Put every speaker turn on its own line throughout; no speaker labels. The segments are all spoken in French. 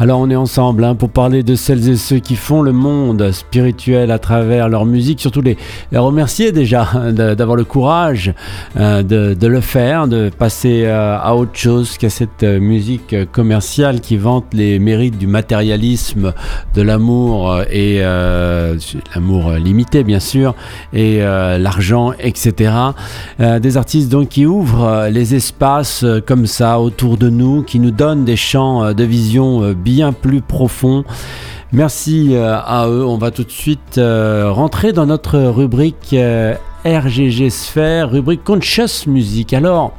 Alors on est ensemble hein, pour parler de celles et ceux qui font le monde spirituel à travers leur musique, surtout les, remercier déjà d'avoir le courage euh, de, le faire, de passer euh, à autre chose qu'à cette euh, musique commerciale qui vante les mérites du matérialisme, de l'amour et l'amour limité bien sûr, et l'argent, etc. des artistes donc qui ouvrent les espaces comme ça autour de nous, qui nous donnent des champs de vision bien plus profond. Merci euh, à eux. On va tout de suite euh, rentrer dans notre rubrique euh, RGG Sphère, rubrique Conscious Music. Alors,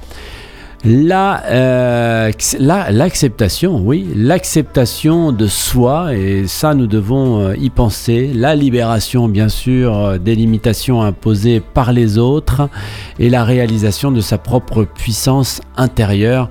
l'acceptation, oui, l'acceptation de soi, et ça nous devons y penser, la libération bien sûr des limitations imposées par les autres, et la réalisation de sa propre puissance intérieure.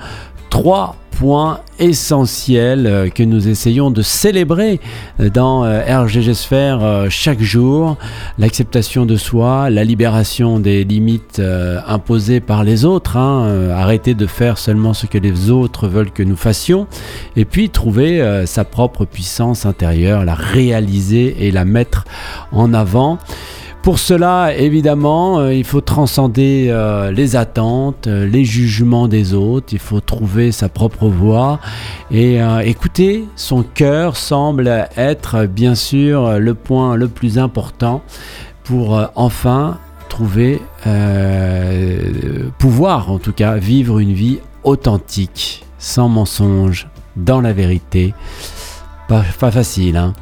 Trois point essentiel euh, que nous essayons de célébrer euh, dans euh, RGG Sphère chaque jour. L'acceptation de soi, la libération des limites imposées par les autres, hein, arrêter de faire seulement ce que les autres veulent que nous fassions, et puis trouver sa propre puissance intérieure, la réaliser et la mettre en avant. Pour cela, évidemment, euh, il faut transcender euh, les attentes, euh, les jugements des autres, il faut trouver sa propre voie et écouter son cœur semble être bien sûr le point le plus important pour enfin trouver, pouvoir en tout cas vivre une vie authentique, sans mensonge, dans la vérité. Pas, facile. Hein.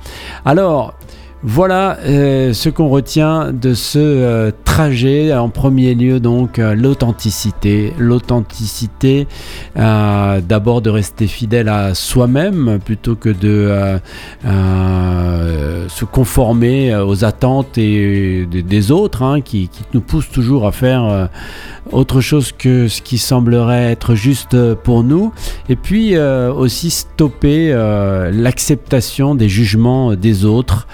Alors, voilà euh, ce qu'on retient de ce euh, trajet. En premier lieu, donc, euh, l'authenticité. L'authenticité, d'abord de rester fidèle à soi-même plutôt que de se conformer aux attentes des autres hein, qui, nous poussent toujours à faire autre chose que ce qui semblerait être juste pour nous. Et puis aussi stopper l'acceptation des jugements des autres.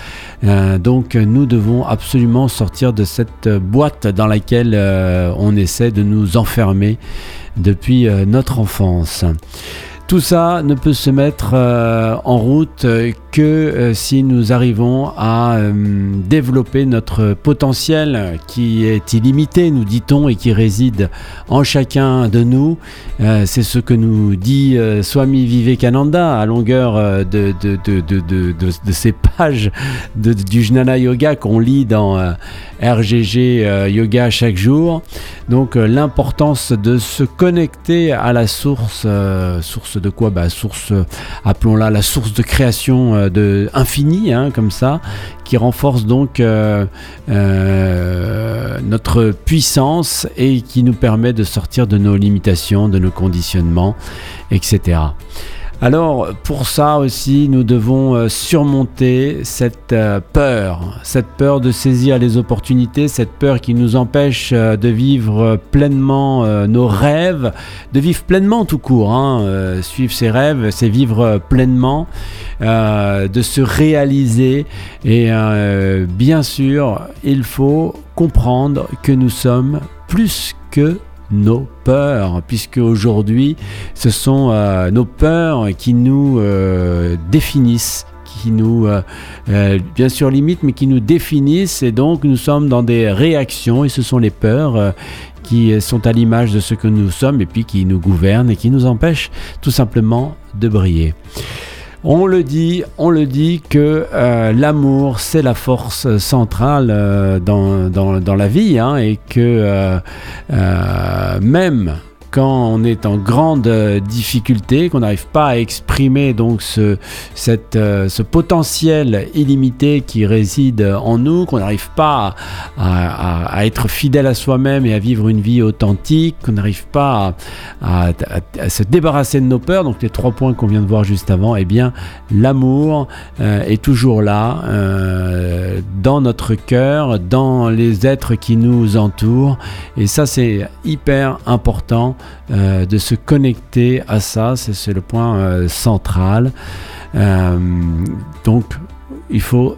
Euh, donc nous devons absolument sortir de cette boîte dans laquelle euh, on essaie de nous enfermer depuis euh, notre enfance. Tout ça ne peut se mettre en route que euh, si nous arrivons à euh, développer notre potentiel qui est illimité, nous dit-on, et qui réside en chacun de nous. Euh, c'est ce que nous dit Swami Vivekananda à longueur de, de, de, ces pages du Jnana Yoga qu'on lit dans RGG Yoga chaque jour. Donc l'importance de se connecter à la source, source de quoi? Bah, Source, appelons-la la source de création de infini, hein, comme ça, qui renforce donc euh, euh, notre puissance et qui nous permet de sortir de nos limitations, de nos conditionnements, etc. Alors pour ça aussi, nous devons euh, surmonter cette euh, peur, cette peur de saisir les opportunités, cette peur qui nous empêche euh, de vivre pleinement nos rêves, de vivre pleinement tout court. Hein. Suivre ses rêves, c'est vivre pleinement, de se réaliser. Et bien sûr, il faut comprendre que nous sommes plus que nos peurs, puisque aujourd'hui, ce sont euh, nos peurs qui nous euh, définissent qui nous, euh, bien sûr, limitent, mais qui nous définissent. Et donc, nous sommes dans des réactions, et ce sont les peurs qui sont à l'image de ce que nous sommes, et puis qui nous gouvernent et qui nous empêchent tout simplement de briller. On le dit, on le dit que euh, l'amour c'est la force centrale euh, dans, dans, la vie hein, et que euh, même quand on est en grande euh, difficulté, qu'on n'arrive pas à exprimer donc euh, ce potentiel illimité qui réside en nous, qu'on n'arrive pas à, être fidèle à soi-même et à vivre une vie authentique, qu'on n'arrive pas à, se débarrasser de nos peurs, donc les trois points qu'on vient de voir juste avant, eh bien l'amour euh, est toujours là dans notre cœur, dans les êtres qui nous entourent, et ça c'est hyper important euh, de se connecter à ça, c'est le point euh, central. Euh, donc il faut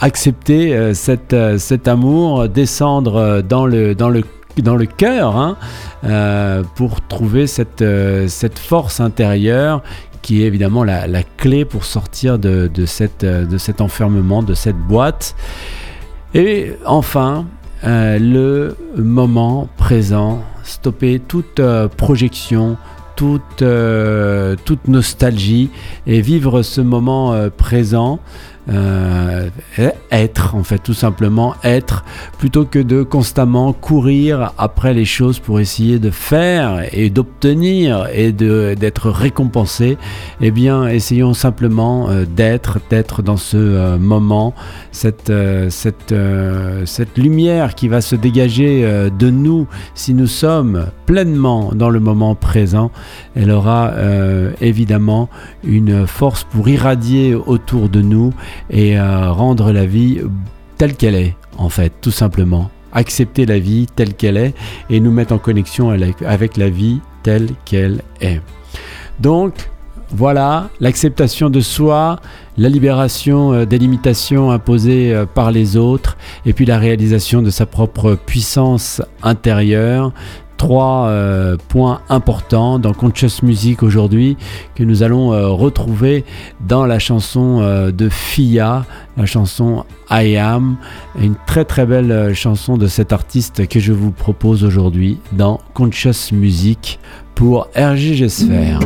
accepter cet amour, descendre dans le, dans le dans le cœur hein, pour trouver cette, cette force intérieure qui est évidemment la, clé pour sortir de, cette, de cet enfermement, de cette boîte. Et enfin, le moment présent, stopper toute projection, toute, euh, toute nostalgie et vivre ce moment euh, présent euh, être en fait tout simplement être plutôt que de constamment courir après les choses pour essayer de faire et d'obtenir et d'être récompensé eh bien essayons simplement euh, d'être d'être dans ce euh, moment cette cette cette lumière qui va se dégager de nous si nous sommes pleinement dans le moment présent. Elle aura évidemment une force pour irradier autour de nous et euh, rendre la vie telle qu'elle est, en fait, tout simplement. Accepter la vie telle qu'elle est et nous mettre en connexion avec la vie telle qu'elle est. Donc, voilà, l'acceptation de soi, la libération euh, des limitations imposées euh, par les autres, et puis la réalisation de sa propre puissance intérieure, trois euh, points importants dans Conscious Music aujourd'hui que nous allons euh, retrouver dans la chanson euh, de Fia, la chanson I Am, une très très belle chanson de cet artiste que je vous propose aujourd'hui dans Conscious Music pour RJG Sphere.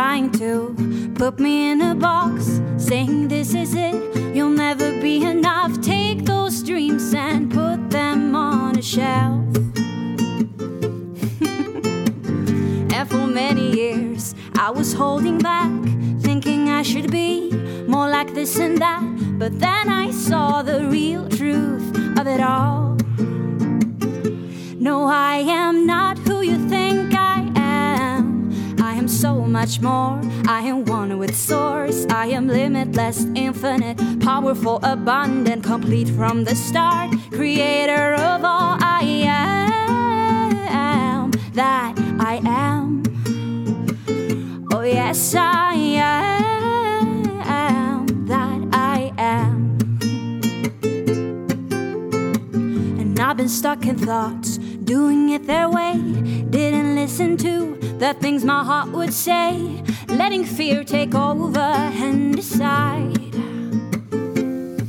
Trying to put me in a box, saying this is it, you'll never be enough. Take those dreams and put them on a shelf. and for many years, I was holding back, thinking I should be more like this and that. But then I saw the real truth of it all. No, I am not much more. I am one with Source. I am limitless, infinite, powerful, abundant, complete from the start. Creator of all I am, that I am. Oh, yes, I am, that I am. And I've been stuck in thoughts, doing it their way. Didn't listen to the things my heart would say, letting fear take over and decide.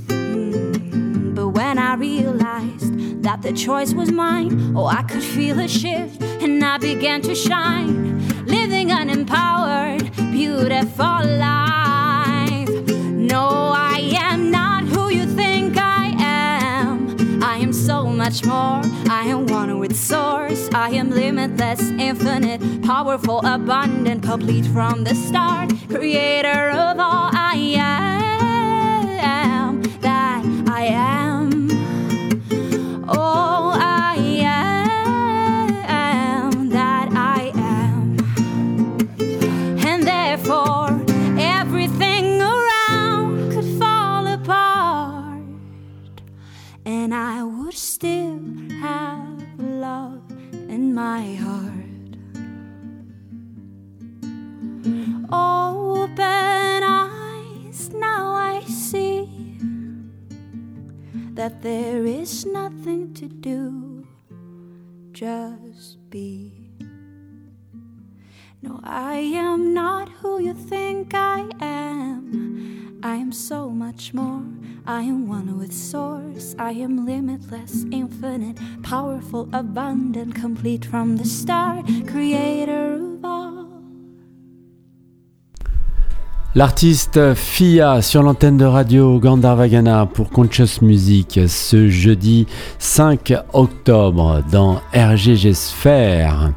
Mm, but when I realized that the choice was mine, oh, I could feel a shift and I began to shine, living an empowered, beautiful life. No, I am. So much more. I am one with Source. I am limitless, infinite, powerful, abundant, complete from the start. Creator of all I am, that there is nothing to do, just be. No, I am not who you think I am. I am so much more. I am one with Source. I am limitless, infinite, powerful, abundant, complete from the start, creator
L'artiste Fia sur l'antenne de radio Gandharvagana pour Conscious Music ce jeudi 5 octobre dans RGG Sphere.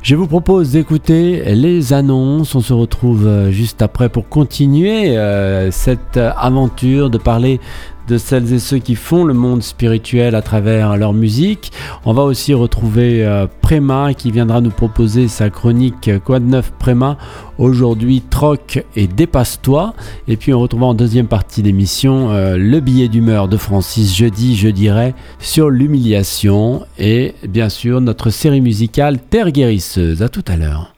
Je vous propose d'écouter les annonces. On se retrouve juste après pour continuer euh, cette aventure de parler de celles et ceux qui font le monde spirituel à travers leur musique. On va aussi retrouver euh, Préma qui viendra nous proposer sa chronique Quoi de neuf Préma Aujourd'hui, troc et dépasse-toi. Et puis on retrouvera en deuxième partie d'émission euh, le billet d'humeur de Francis jeudi, je dirais, sur l'humiliation et bien sûr notre série musicale Terre guérisseuse. À tout à l'heure.